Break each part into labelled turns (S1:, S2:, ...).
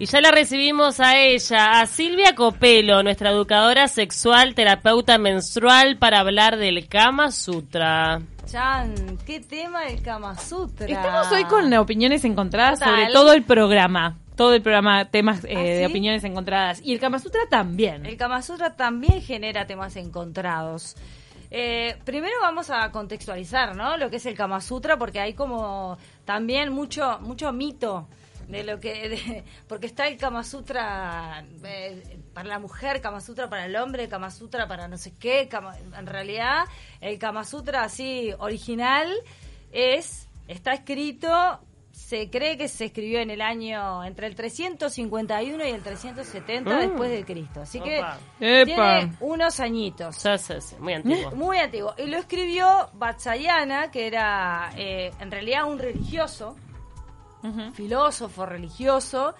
S1: Y ya la recibimos a ella, a Silvia Copelo, nuestra educadora sexual, terapeuta menstrual, para hablar del Kama Sutra.
S2: Chan, qué tema del Kama Sutra.
S3: Estamos hoy con opiniones encontradas
S2: Total.
S3: sobre todo el programa. Todo el programa, temas eh,
S2: ¿Ah,
S3: de opiniones encontradas. Y el Kama Sutra también.
S2: El Kama Sutra también genera temas encontrados. Eh, primero vamos a contextualizar, ¿no? Lo que es el Kama Sutra, porque hay como también mucho mucho mito de lo que de- porque está el Kama Sutra eh, para la mujer, Kama Sutra para el hombre, Kama Sutra para no sé qué, Kama- en realidad el Kama Sutra así original es está escrito se cree que se escribió en el año entre el 351 y el 370
S1: Mm.
S2: después de Cristo. Así que
S1: Opa.
S3: Epa.
S2: tiene unos añitos.
S1: Sí, sí, sí, muy antiguo.
S2: Muy antiguo. Y lo escribió Vatsyayana, que era eh, en realidad un religioso, Filósofo religioso,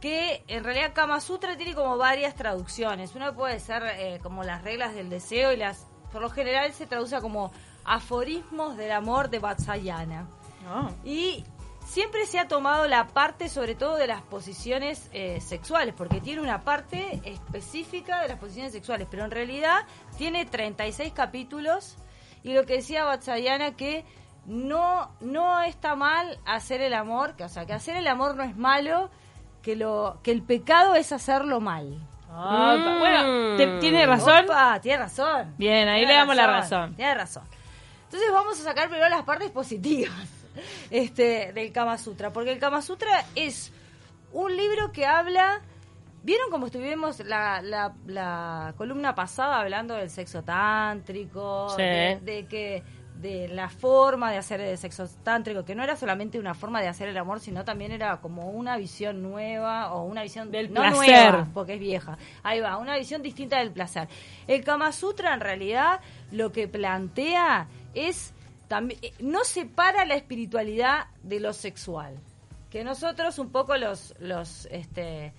S2: que en realidad Kama Sutra tiene como varias traducciones. Una puede ser eh, como las reglas del deseo y las, por lo general se traduce como aforismos del amor de Vatsyayana.
S3: Ah.
S2: Y siempre se ha tomado la parte sobre todo de las posiciones eh, sexuales, porque tiene una parte específica de las posiciones sexuales, pero en realidad tiene 36 capítulos y lo que decía Vatsyayana que no, no está mal hacer el amor, que, o sea, que hacer el amor no es malo, que, lo, que el pecado es hacerlo mal.
S3: Ah,
S1: Mm.
S3: Bueno, te- tiene razón.
S2: Opa, tiene razón.
S3: Bien, ahí
S2: Tiene
S3: le damos la razón.
S2: Tiene razón. Entonces vamos a sacar primero las partes positivas este, del Kama Sutra, porque el Kama Sutra es un libro que habla... ¿Vieron cómo estuvimos la, la, la columna pasada hablando del sexo tántrico?
S1: Sí.
S2: De, de que de la forma de hacer el sexo tántrico, que no era solamente una forma de hacer el amor, sino también era como una visión nueva o una visión
S3: Del
S2: no
S3: placer.
S2: nueva, porque es vieja. Ahí va, una visión distinta del placer. El Kama Sutra en realidad lo que plantea es también no separa la espiritualidad de lo sexual. Que nosotros un poco los los este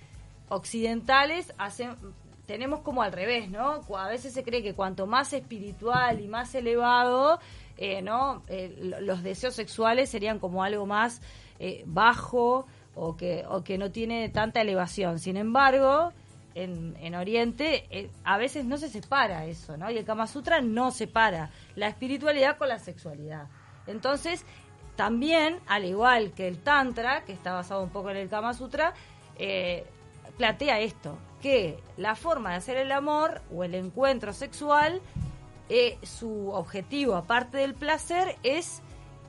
S2: occidentales hacen tenemos como al revés, ¿no? A veces se cree que cuanto más espiritual y más elevado, eh, ¿no? Eh, lo- los deseos sexuales serían como algo más eh, bajo o que, o que no tiene tanta elevación. Sin embargo, en, en Oriente eh, a veces no se separa eso, ¿no? Y el Kama Sutra no separa la espiritualidad con la sexualidad. Entonces, también, al igual que el Tantra, que está basado un poco en el Kama Sutra, eh, plantea esto, que la forma de hacer el amor o el encuentro sexual, eh, su objetivo, aparte del placer, es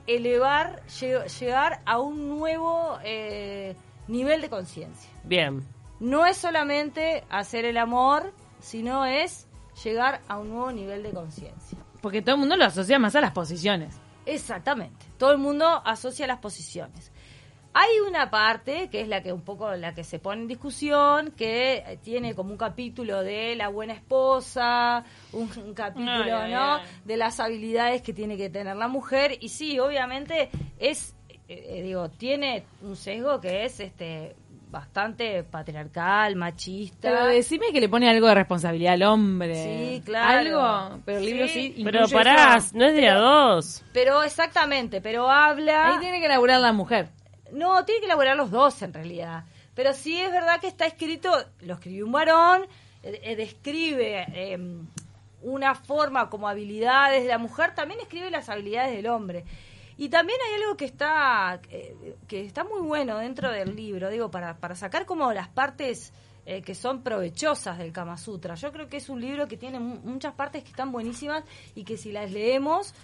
S2: elevar, lle- llegar a un nuevo eh, nivel de conciencia.
S1: Bien.
S2: No es solamente hacer el amor, sino es llegar a un nuevo nivel de conciencia.
S3: Porque todo el mundo lo asocia más a las posiciones.
S2: Exactamente. Todo el mundo asocia las posiciones. Hay una parte que es la que un poco la que se pone en discusión, que tiene como un capítulo de la buena esposa, un, un capítulo, ¿no?
S3: ay.
S2: De las habilidades que tiene que tener la mujer y sí, obviamente es, eh, eh, digo, tiene un sesgo que es, este, bastante patriarcal, machista.
S3: Pero decime que le pone algo de responsabilidad al hombre.
S2: Sí, claro.
S3: Algo, pero el libro
S2: Sí,
S3: sí.
S1: Pero pará,
S3: eso.
S1: no es de a dos.
S2: Pero exactamente, pero habla.
S3: Ahí tiene que laburar la mujer.
S2: No, tiene que elaborar los dos en realidad. Pero sí es verdad que está escrito, lo escribió un varón, eh, eh, describe eh, una forma como habilidades de la mujer, también escribe las habilidades del hombre. Y también hay algo que está eh, que está muy bueno dentro del libro, digo, para, para sacar como las partes que son provechosas del Kama Sutra. Yo creo que es un libro que tiene mu- muchas partes que están buenísimas y que si las leemos,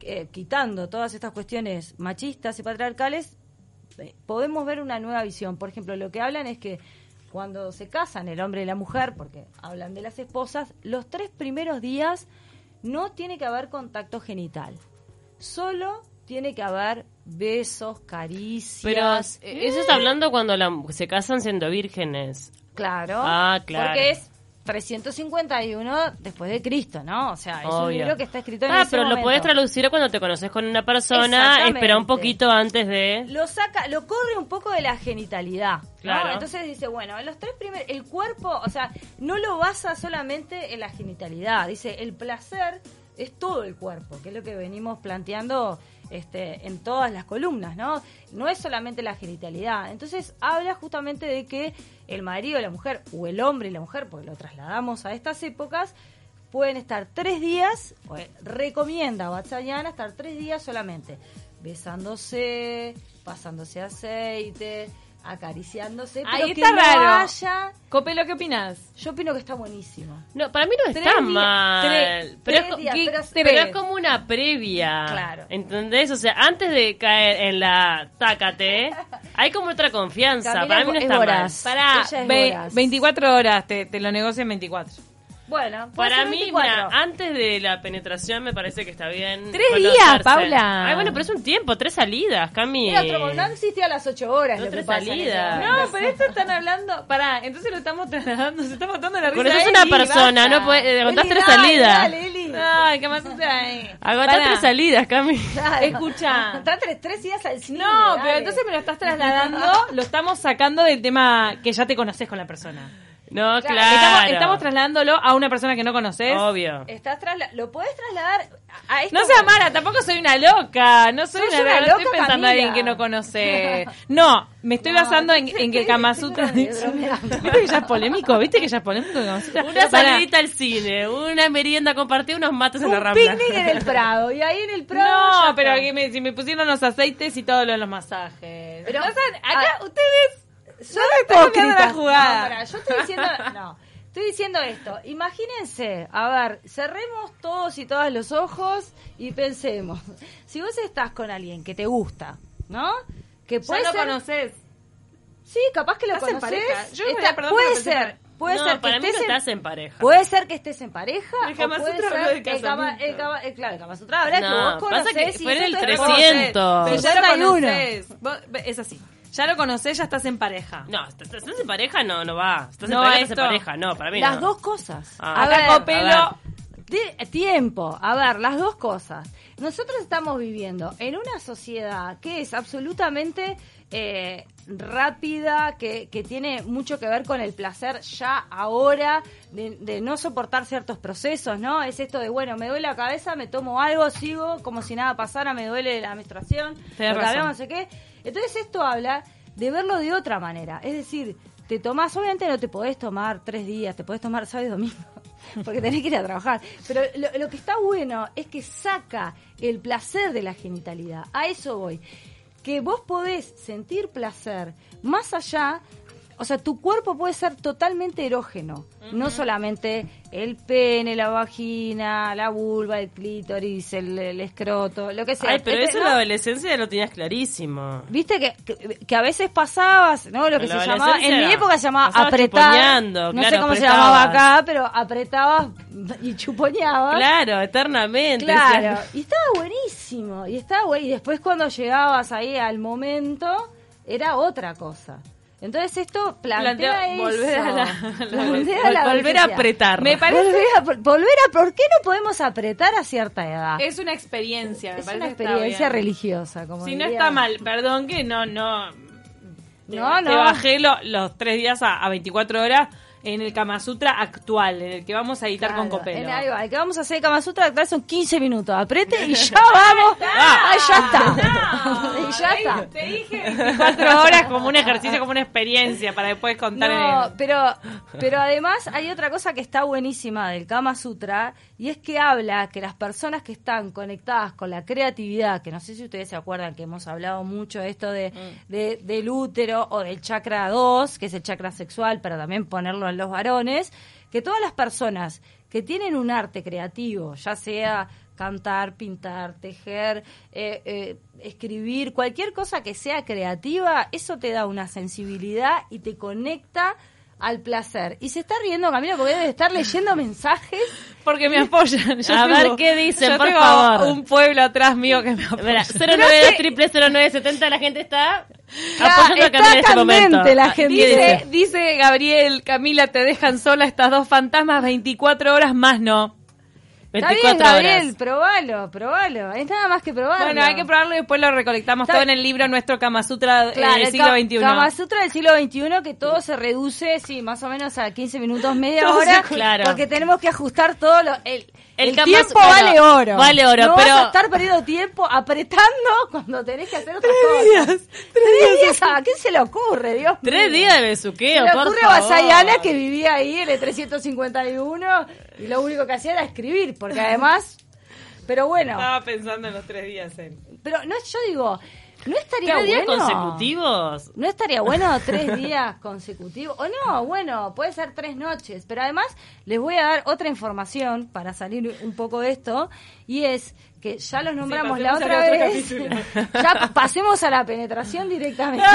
S2: eh, quitando todas estas cuestiones machistas y patriarcales, podemos ver una nueva visión. Por ejemplo, lo que hablan es que cuando se casan el hombre y la mujer, porque hablan de las esposas, los tres primeros días no tiene que haber contacto genital. Solo tiene que haber besos, caricias.
S1: Pero eh, eso está hablando cuando la- se casan siendo vírgenes.
S2: Claro.
S1: Ah, claro.
S2: Porque es 351 después de Cristo, ¿no? O sea, es un
S1: Obvio.
S2: libro que está escrito en
S1: Ah,
S2: ese
S1: pero lo podés traducir cuando te conoces con una persona, espera un poquito antes de...
S2: lo saca, lo corre un poco de la genitalidad. ¿no?
S1: Claro.
S2: Entonces dice, bueno, en los tres primeros, el cuerpo, o sea, no lo basa solamente en la genitalidad. Dice, el placer es todo el cuerpo, que es lo que venimos planteando este, en todas las columnas, ¿no? No es solamente la genitalidad. Entonces habla justamente de que el marido y la mujer, o el hombre y la mujer, porque lo trasladamos a estas épocas, pueden estar tres días, eh, recomienda Watsayana estar tres días solamente, besándose, pasándose aceite, acariciándose, pero
S3: Ahí
S2: que
S3: está
S2: no
S3: raro.
S2: haya-
S3: Copelo, ¿qué opinas?
S2: Yo opino que está buenísimo.
S1: No, para mí no
S2: Tres
S1: está
S2: días-
S1: mal.
S2: tres-
S1: pero,
S2: tres
S1: es, co-
S2: días,
S1: que-
S2: pero-
S1: pero
S2: tres.
S1: es como una previa.
S2: Claro.
S1: ¿Entendés? O sea, antes de caer en la tácate, hay como otra confianza.
S2: Camila
S1: para mí no
S2: es
S1: está mal.
S2: es
S3: ve-
S2: voraz.
S3: 24 horas, te, te lo negocio en 24.
S2: Bueno,
S1: Para mí,
S2: 24.
S1: mira, antes de la penetración me parece que está bien.
S3: Tres
S1: conocerse.
S3: días, Paula.
S1: Ay, bueno, pero es un tiempo, tres salidas, Cami.
S2: Otro- no existía las ocho horas.
S1: No
S2: lo que
S1: tres salidas.
S3: No, pero esto están hablando. Pará, entonces lo estamos trasladando, se está matando la risa.
S1: Con eso es
S3: Eli,
S1: una persona,
S3: basta.
S1: no puede. Contás
S2: Eli,
S1: tres
S2: dale,
S1: salidas.
S2: dale, Eli.
S3: Ay, ¿qué más ahí?
S1: Aguantá
S3: Pará.
S1: tres salidas, Cami.
S2: Claro.
S3: Escucha.
S2: Tres, tres días al cine.
S3: No,
S2: dale.
S3: pero entonces me lo estás trasladando, lo estamos sacando del tema que ya te conoces con la persona.
S1: No,
S2: Claro,
S1: claro.
S3: Estamos, estamos trasladándolo a una persona que no conoces.
S1: Obvio.
S2: Estás trasla- lo podés trasladar a esto.
S3: No seas mala, tampoco soy una loca. No soy una,
S2: una
S3: loca. No estoy pensando en alguien
S2: Camila.
S3: que no conoce. No, me estoy
S2: No,
S3: basando en, en que Kama Sutra. ¿Viste que ya es polémico? ¿Viste que ya es polémico?
S1: Una salidita al cine, una merienda compartida, unos mates en la
S2: Un
S1: rambla.
S2: picnic en el Prado. Y ahí en el Prado.
S3: No, pero me- si me pusieron los aceites y todo lo de los masajes.
S2: Pero-
S3: Entonces, acá
S2: Ah.
S3: ustedes Están
S2: hipócritas.
S3: cambiando la jugada.
S2: No, pará, yo estoy diciendo, no, estoy diciendo esto. Imagínense, a ver, cerremos todos y todas los ojos y pensemos. Si vos estás con alguien que te gusta, ¿no? Que
S3: ya
S2: puede
S3: lo
S2: ser,
S3: conoces.
S2: sí, capaz que lo
S3: ¿Estás en
S2: conoces.
S3: pareja? Yo
S2: está-
S3: perdón
S2: puede ser, puede
S1: no,
S2: ser que
S1: para mí no
S2: estés en-
S1: estás en pareja.
S2: Puede ser que estés en pareja
S3: El Kama Sutra de
S2: el Kama,
S3: casamiento.
S2: el Kama- claro, el Kama Sutra habla que
S1: No,
S2: vos
S1: pasa que
S2: conocés
S1: fue en el
S2: eso te-
S1: 300.
S3: Pero ya lo
S2: 61.
S3: conoces. Vos- Es así. Ya lo conoces, ya estás en pareja.
S1: No, ¿estás, en pareja? No, no va. ¿Estás
S3: No,
S1: en pareja? Estás en pareja. No, para mí
S2: Las
S1: no.
S2: dos cosas.
S1: Ah.
S2: a
S3: Acá
S2: ver,
S3: Copelo.
S1: a
S2: tiempo, a ver, las dos cosas. Nosotros estamos viviendo en una sociedad que es absolutamente eh, rápida, que, que tiene mucho que ver con el placer ya ahora, de, de no soportar ciertos procesos, ¿no? Es esto de, bueno, me duele la cabeza, me tomo algo, sigo como si nada pasara, me duele la menstruación,
S3: Tenés
S2: lo que
S3: razón.
S2: hablamos, no sé qué. Entonces esto habla de verlo de otra manera, es decir, te tomás, obviamente no te podés tomar tres días, te podés tomar sábado y domingo, porque tenés que ir a trabajar, pero lo, lo que está bueno es que saca el placer de la genitalidad, a eso voy, que vos podés sentir placer más allá, o sea, tu cuerpo puede ser totalmente erógeno, no solamente el pene, la vagina, la vulva, el clítoris, el, el escroto, lo que sea.
S1: Ay, pero
S2: Este,
S1: eso en la adolescencia lo tenías clarísimo.
S2: Viste que, que, que a veces pasabas, ¿no? Lo que
S1: En
S2: se
S1: la
S2: llamaba, en mi época se llamaba apretar. no
S1: claro,
S2: sé cómo se llamaba acá, pero apretabas y chuponeabas.
S1: Claro, eternamente.
S2: Claro, y estaba buenísimo, y estaba bueno, y después cuando llegabas ahí al momento, era otra cosa. Entonces esto plantea,
S3: Plantea
S2: eso.
S3: volver a la-
S2: Plantea
S1: vol-
S2: la
S1: volver a apretar.
S3: Me parece-
S2: Volver a, volver a- ¿por qué no podemos apretar a cierta edad?
S3: Es una experiencia, me
S2: Es
S3: parece
S2: una experiencia religiosa, como
S3: Si no está mal, perdón que no, no. Te,
S2: No,
S3: te bajé lo- los tres días a, a 24 horas en el Kama Sutra actual, en el que vamos a editar con Copelo.
S2: en- va, el que vamos a hacer de Kama Sutra actual son 15 minutos. Aprete y ya vamos. Ah, ya está. y ya está.
S3: Te dije 24 horas como un ejercicio, como una experiencia para después contar
S2: No,
S3: en
S2: pero, pero además hay otra cosa que está buenísima del Kama Sutra y es que habla que las personas que están conectadas con la creatividad, que no sé si ustedes se acuerdan que hemos hablado mucho de esto de, de- del útero o del chakra 2, que es el chakra sexual, para también ponerlo los varones, que todas las personas que tienen un arte creativo, ya sea cantar, pintar, tejer, eh, eh, escribir, cualquier cosa que sea creativa, eso te da una sensibilidad y te conecta al placer. Y se está riendo Camila porque debe estar leyendo mensajes.
S3: Porque me apoyan. Yo
S1: A ver qué dicen,
S3: yo
S1: por
S3: tengo
S1: favor.
S3: un pueblo atrás mío que me apoya.
S1: Mira, 092 triple 0970 la gente está
S2: Ya,
S1: apoyando a
S2: está
S1: Camila en este momento.
S2: la
S1: Ah,
S2: gente.
S1: ¿qué
S3: Dice, dice Gabriel, Camila, te dejan sola estas dos fantasmas 24 horas más no.
S2: Está bien,
S1: 24
S2: Gabriel,
S1: horas.
S2: probalo, probalo. Es nada más que probarlo.
S3: Bueno, hay que probarlo y después lo recolectamos
S2: Está-
S3: todo en el libro nuestro Kama Sutra eh,
S2: Claro,
S3: del
S2: el
S3: siglo XXI.
S2: Kama Sutra del siglo XXI, que todo se reduce, sí, más o menos a 15 minutos, media
S3: Todo se-
S2: hora.
S1: claro.
S2: Porque tenemos que ajustar todo lo. El,
S1: El
S2: el
S1: Kama
S2: tiempo vale oro.
S1: vale oro,
S2: no
S1: pero-
S2: vas a estar perdiendo tiempo apretando cuando tenés que hacer otras cosas. Tres días. ¿A qué se le ocurre, Dios mío?
S1: Tres días de
S2: Se
S1: besuqueo,
S2: le
S1: por
S2: ocurre a. Basayana que vivía ahí el 351 y lo único que hacía era escribir, porque además. Pero bueno,
S3: Estaba pensando en los tres días. él.
S2: pero no, yo digo, ¿no estaría
S1: ¿Tres días
S2: bueno?
S1: consecutivos?
S2: ¿No estaría bueno tres días consecutivos? O no, bueno, puede ser tres noches. Pero además les voy a dar otra información para salir un poco de esto. Y es que ya los nombramos la otra vez. ya pasemos a la penetración directamente.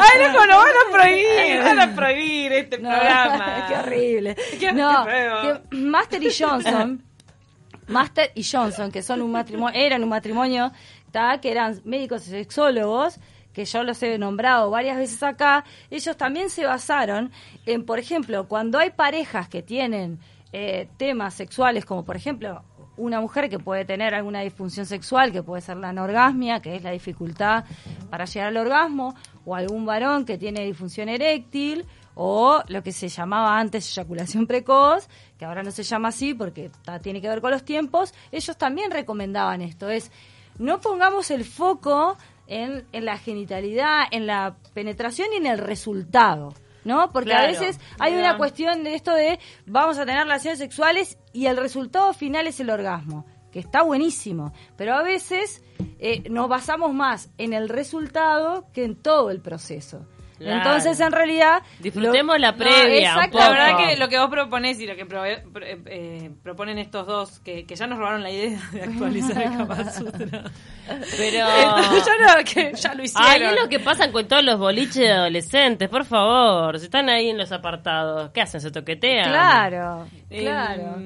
S3: Ay, loco, lo van a prohibir. Van a prohibir este
S2: No,
S3: programa.
S2: qué horrible.
S3: Qué
S2: no, que Master y Johnson, Master y Johnson, que son un matrimonio, eran un matrimonio, ¿tá? que eran médicos y sexólogos, que yo los he nombrado varias veces acá, ellos también se basaron en, por ejemplo, cuando hay parejas que tienen eh, temas sexuales, como por ejemplo una mujer que puede tener alguna disfunción sexual, que puede ser la anorgasmia, que es la dificultad para llegar al orgasmo, o algún varón que tiene disfunción eréctil, o lo que se llamaba antes eyaculación precoz, que ahora no se llama así porque tiene que ver con los tiempos, ellos también recomendaban esto, es no pongamos el foco en, en la genitalidad, en la penetración y en el resultado. ¿No? Porque a veces hay una cuestión de esto de vamos a tener relaciones sexuales y el resultado final es el orgasmo, que está buenísimo, pero a veces eh, nos basamos más en el resultado que en todo el proceso.
S1: Claro.
S2: Entonces, en realidad...
S1: Disfrutemos la previa, poco.
S3: La verdad que lo que vos proponés y lo que prove- pro- eh, eh, proponen estos dos, que, que ya nos robaron la idea de actualizar el Kama Sutra.
S1: Pero...
S3: Ya, no, que ya lo hicieron.
S1: Ay, es lo que pasan con todos los boliches de adolescentes, por favor. Si están ahí en los apartados, ¿qué hacen? ¿Se toquetean?
S2: Claro,
S3: Eh,
S2: claro.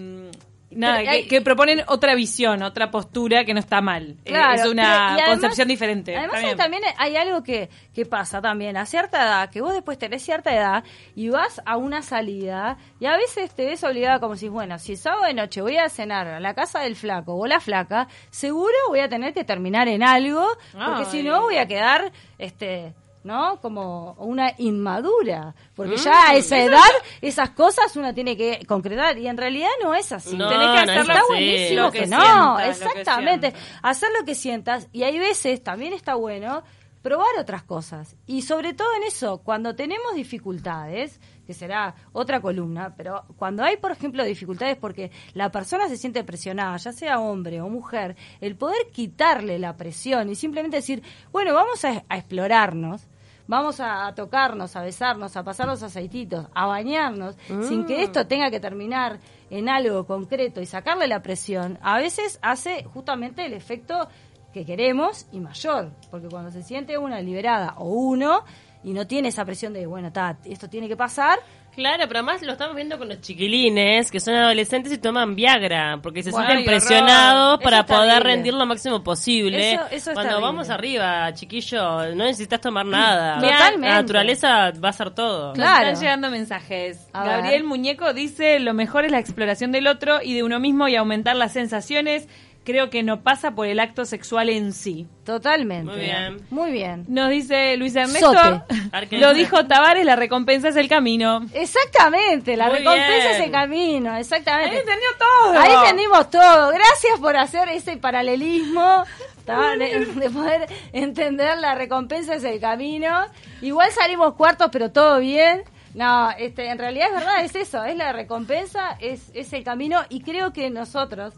S3: Nada, que,
S2: hay-
S3: que proponen otra visión, otra postura que no está mal. Eh,
S2: Claro,
S3: es una
S2: además-
S3: concepción diferente.
S2: Además,
S3: bien.
S2: también hay algo que, que pasa también a cierta edad, que vos después tenés cierta edad y vas a una salida y a veces te ves obligada como si, bueno, si sábado de noche voy a cenar a la casa del flaco o la flaca, seguro voy a tener que terminar en algo, porque si no voy a quedar, este... ¿No? Como una inmadura. Porque
S1: Mm.
S2: ya a esa edad, esas cosas uno tiene que concretar. Y en realidad no es así.
S1: No,
S3: Tenés que
S1: no
S3: hacer lo
S2: Está buenísimo
S3: Lo
S2: que,
S3: que
S2: no,
S3: sientas, lo que
S2: exactamente. Hacer lo que sientas. Y hay veces, también está bueno, probar otras cosas. Y sobre todo en eso, cuando tenemos dificultades, que será otra columna, pero cuando hay, por ejemplo, dificultades porque la persona se siente presionada, ya sea hombre o mujer, el poder quitarle la presión y simplemente decir, bueno, vamos a, a explorarnos. Vamos a, a tocarnos, a besarnos, a pasar los aceititos, a bañarnos, sin que esto tenga que terminar en algo concreto y sacarle la presión, a veces hace justamente el efecto que queremos y mayor, porque cuando se siente una liberada o uno y no tiene esa presión de, bueno, ta, esto tiene que pasar,
S1: Claro, pero además lo estamos viendo con los chiquilines que son adolescentes y toman Viagra porque se
S2: Bueno,
S1: sienten presionados para poder rendir lo máximo posible.
S2: Eso- eso es
S1: Cuando vamos arriba, chiquillo, no necesitas tomar nada.
S2: Totalmente.
S1: La naturaleza va a hacer todo.
S3: Nos
S2: Claro.
S3: Están llegando mensajes.
S2: A
S3: Gabriel
S2: ver.
S3: Muñeco dice, lo mejor es la exploración del otro y de uno mismo y aumentar las sensaciones. Creo que no pasa por el acto sexual en sí.
S2: totalmente.
S1: Muy bien.
S2: Muy bien.
S3: Nos dice Luis Ernesto,
S2: Sote.
S3: lo dijo Tavares, la recompensa es el camino.
S2: Exactamente, la
S1: Muy
S2: recompensa es el camino, exactamente.
S3: Ahí entendió todo.
S2: Ahí entendimos todo. Gracias por hacer ese paralelismo, de, de poder entender la recompensa es el camino. Igual salimos cuartos, pero todo bien. No, este, en realidad es verdad, es eso, es la recompensa, es, es el camino y creo que nosotros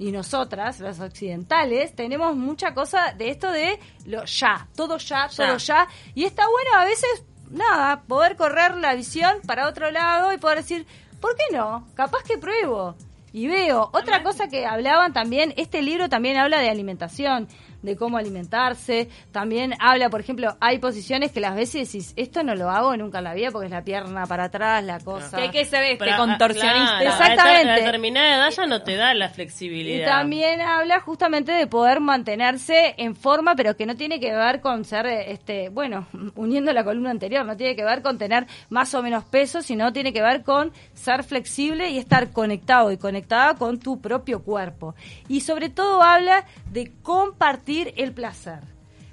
S2: y nosotras, los occidentales, tenemos mucha cosa de esto de lo ya, todo ya,
S1: Ya.
S2: todo ya. Y está bueno a veces, nada, poder correr la visión para otro lado y poder decir, ¿por qué no? Capaz que pruebo. Y veo, otra cosa que hablaban también, este libro también habla de alimentación, de cómo alimentarse. También habla, por ejemplo, hay posiciones que las veces decís, esto no lo hago nunca en la vida porque es la pierna para atrás, la cosa.
S3: Que hay que ser este
S1: ah,
S3: contorsionista.
S1: claro,
S2: Exactamente.
S1: A determinada edad ya no te da la
S2: Y
S1: flexibilidad.
S2: también habla justamente de poder mantenerse en forma, pero que no tiene que ver con ser, este, bueno, uniendo la columna anterior, no tiene que ver con tener más o menos peso, sino tiene que ver con ser flexible y estar conectado y conectada con tu propio cuerpo. Y sobre todo habla de compartir el placer.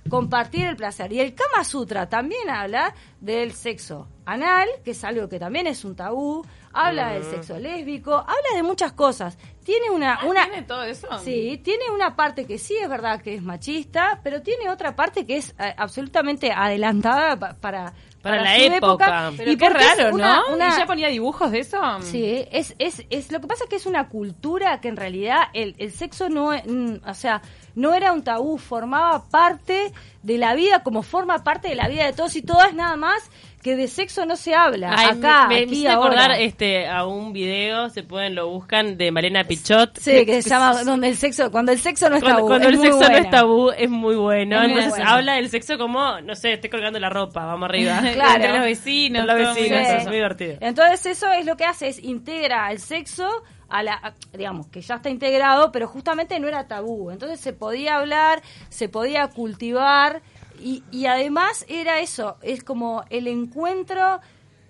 S2: Compartir el placer. Y el Kama Sutra también habla del sexo anal, que es algo que también es un tabú, habla del sexo lésbico, habla de muchas cosas. Tiene una, una
S3: ¿Tiene todo eso?
S2: Sí, tiene una parte que sí es verdad que es machista, pero tiene otra parte que es eh, absolutamente adelantada pa- para,
S1: Para la época.
S3: Pero
S2: y
S3: qué raro,
S2: una-
S3: ¿no?
S2: una-
S3: ¿Y ya ponía dibujos de eso?
S2: Sí, es, es, es, lo que pasa es que es una cultura que en realidad el, el sexo no, mm, o sea, no era un tabú, formaba parte de la vida, como forma parte de la vida de todos y todas, nada más que de sexo no se habla.
S1: Ay,
S2: acá,
S1: me, me
S2: aquí,
S1: acordar este, a un video, se pueden, lo buscan, de Malena Pichot.
S2: Sí, que se llama donde el sexo, cuando el sexo no es
S1: Cuando,
S2: tabú.
S1: cuando
S2: es
S1: el
S2: muy
S1: sexo no es tabú, es muy bueno.
S2: Es muy
S1: Entonces
S2: bueno.
S1: habla del sexo como, no sé, estoy colgando la ropa, vamos arriba.
S2: Claro.
S3: Entre los vecinos.
S1: Entre los vecinos,
S2: Sí.
S1: es muy divertido.
S2: Entonces eso es lo que hace, es integra el sexo a la, a- digamos, que ya está integrado, pero justamente no era tabú. Entonces se podía hablar, se podía cultivar y, y además era eso, es como el encuentro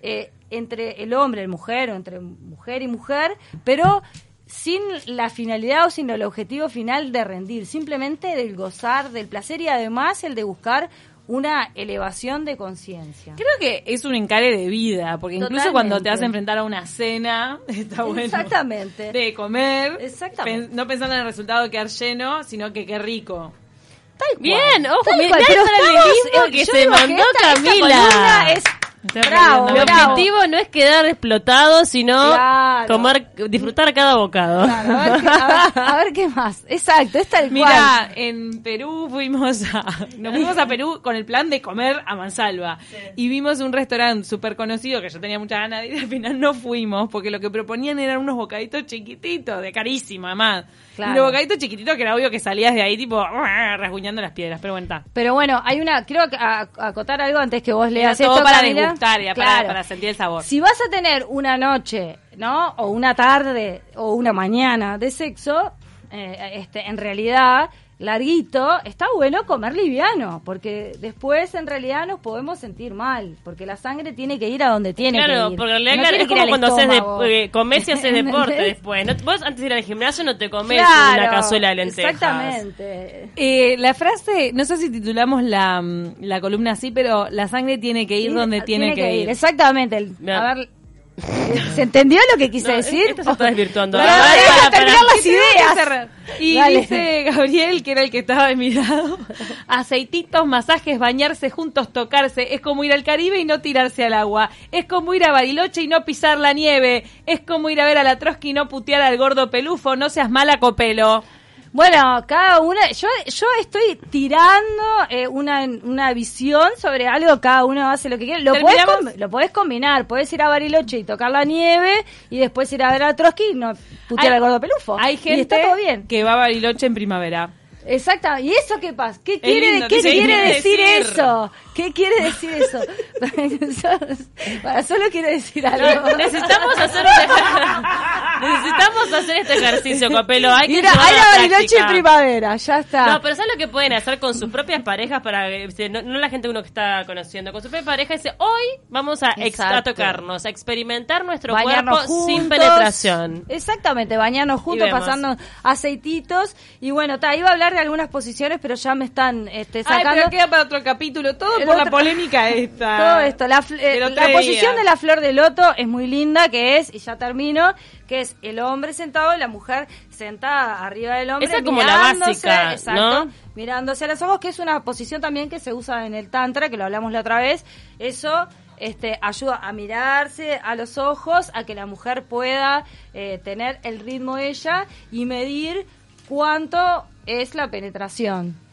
S2: eh, entre el hombre, el mujer, o entre mujer y mujer, pero sin la finalidad o sin el objetivo final de rendir, simplemente del gozar, del placer y además el de buscar una elevación de conciencia.
S3: Creo que es un encare de vida, porque incluso cuando te vas a enfrentar a una cena, está bueno.
S2: Exactamente.
S3: De comer,
S2: Exactamente.
S3: pen- no pensando en el resultado de quedar lleno, sino que qué rico.
S2: Tal cual.
S1: Bien, ojo,
S2: Tal
S1: mirá
S2: cual,
S1: el paralelismo que
S2: yo
S1: se
S2: digo
S1: mandó
S2: esta- esta
S1: Camila.
S2: columna es
S3: Estoy
S2: bravo.
S1: El
S2: bravo.
S1: objetivo no es quedar explotado, sino
S2: Claro.
S1: tomar, disfrutar cada bocado.
S2: Claro, a, ver qué, a ver- a ver qué más. Exacto, es tal cual.
S3: Mira, en Perú fuimos a, nos fuimos a Perú con el plan de comer a mansalva y vimos un restaurante súper conocido que yo tenía mucha ganas de ir, al final no fuimos porque lo que proponían eran unos bocaditos chiquititos, de carísimo además.
S2: Claro.
S3: Y los bocaditos chiquititos que era obvio que salías de ahí tipo rasguñando las piedras, pero bueno, está.
S2: Pero bueno, hay una, quiero ac- a- acotar algo antes que vos
S3: Era
S2: leas
S3: todo
S2: esto,
S3: para
S2: Camila.
S3: Para,
S2: Claro.
S3: para sentir el sabor.
S2: Si vas a tener una noche, ¿no? O una tarde o una mañana de sexo, eh, este, en realidad, larguito, está bueno comer liviano, porque después en realidad nos podemos sentir mal, porque la sangre tiene que ir a donde tiene que
S1: Claro,
S2: ir.
S1: porque en realidad
S2: No
S1: claro, es
S2: que
S1: como cuando haces de, eh, comés y haces deporte después. No- vos antes de ir al gimnasio no te comes
S2: Claro,
S1: una cazuela de lentejas.
S2: Exactamente.
S3: Eh, la frase, no sé si titulamos la, la columna así, pero la sangre tiene que ir donde tiene, que, ir.
S2: Exactamente. El- a ver, ¿se entendió lo que quise
S1: No,
S2: decir?
S1: esto se está desvirtuando. Para, para, para,
S2: terminar las ideas.
S3: Y
S2: Dale.
S3: dice Gabriel, que era el que estaba de mi lado, aceititos, masajes, bañarse juntos, tocarse, es como ir al Caribe y no tirarse al agua, es como ir a Bariloche y no pisar la nieve, es como ir a ver a la Trotsky y no putear al gordo pelufo, no seas mala copelo.
S2: Bueno, cada una, yo, yo estoy tirando eh, una, una visión sobre algo, cada uno hace lo que quiere. Lo podés, com- lo podés combinar, podés ir a Bariloche y tocar la nieve y después ir a ver a Trotsky y no putear al gordo pelufo.
S3: Hay
S2: Y
S3: gente
S2: está todo bien.
S3: que va a Bariloche en primavera.
S2: Exacto. ¿Y eso qué pasa? ¿Qué quiere,
S3: lindo,
S2: ¿qué
S3: ¿qué
S2: quiere decir,
S3: decir?
S2: eso? ¿Qué quiere decir eso? Para solo quiere decir algo.
S1: Necesitamos hacer un hacer este ejercicio, Copelo. Hay que
S2: hay
S1: a
S2: Bariloche primavera, ya está.
S1: No, pero ¿sabes lo que pueden hacer con sus propias parejas para eh, no, no la gente uno que está conociendo, con su propia pareja dice, hoy vamos a, ex- a tocarnos, a experimentar nuestro
S2: bañarnos
S1: cuerpo sin penetración.
S2: Exactamente, bañarnos juntos, pasando aceititos. Y bueno, ta, iba a hablar de algunas posiciones, pero ya me están este,
S3: Ay,
S2: sacando.
S3: pero queda para otro capítulo, todo
S2: El
S3: por la polémica esta.
S2: todo esto. La, eh, la posición de la flor de loto es muy linda, que es, y ya termino, que es el hombre sentado y la mujer sentada arriba del hombre.
S1: Esa es como la
S2: mirándose,
S1: básica,
S2: exacto,
S1: ¿no?
S2: Mirándose a los ojos, que es una posición también que se usa en el Tantra, que lo hablamos la otra vez. Eso este, ayuda a mirarse a los ojos, a que la mujer pueda eh, tener el ritmo ella y medir cuánto es la penetración.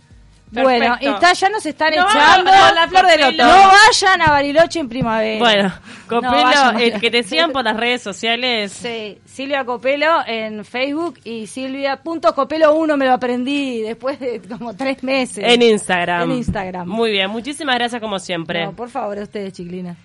S2: Bueno, está, ya nos están
S3: No,
S2: echando.
S3: la flor de loto.
S2: No vayan a Bariloche en primavera.
S1: Bueno,
S2: No
S1: Copelo,
S2: vayan
S1: eh, que te sigan por las redes sociales.
S2: Sí, Silvia Copelo en Facebook y Silvia.copelo1 me lo aprendí después de como tres meses.
S1: En Instagram.
S2: En Instagram.
S1: Muy bien, muchísimas gracias como siempre.
S2: No, por favor, a ustedes, chiclina.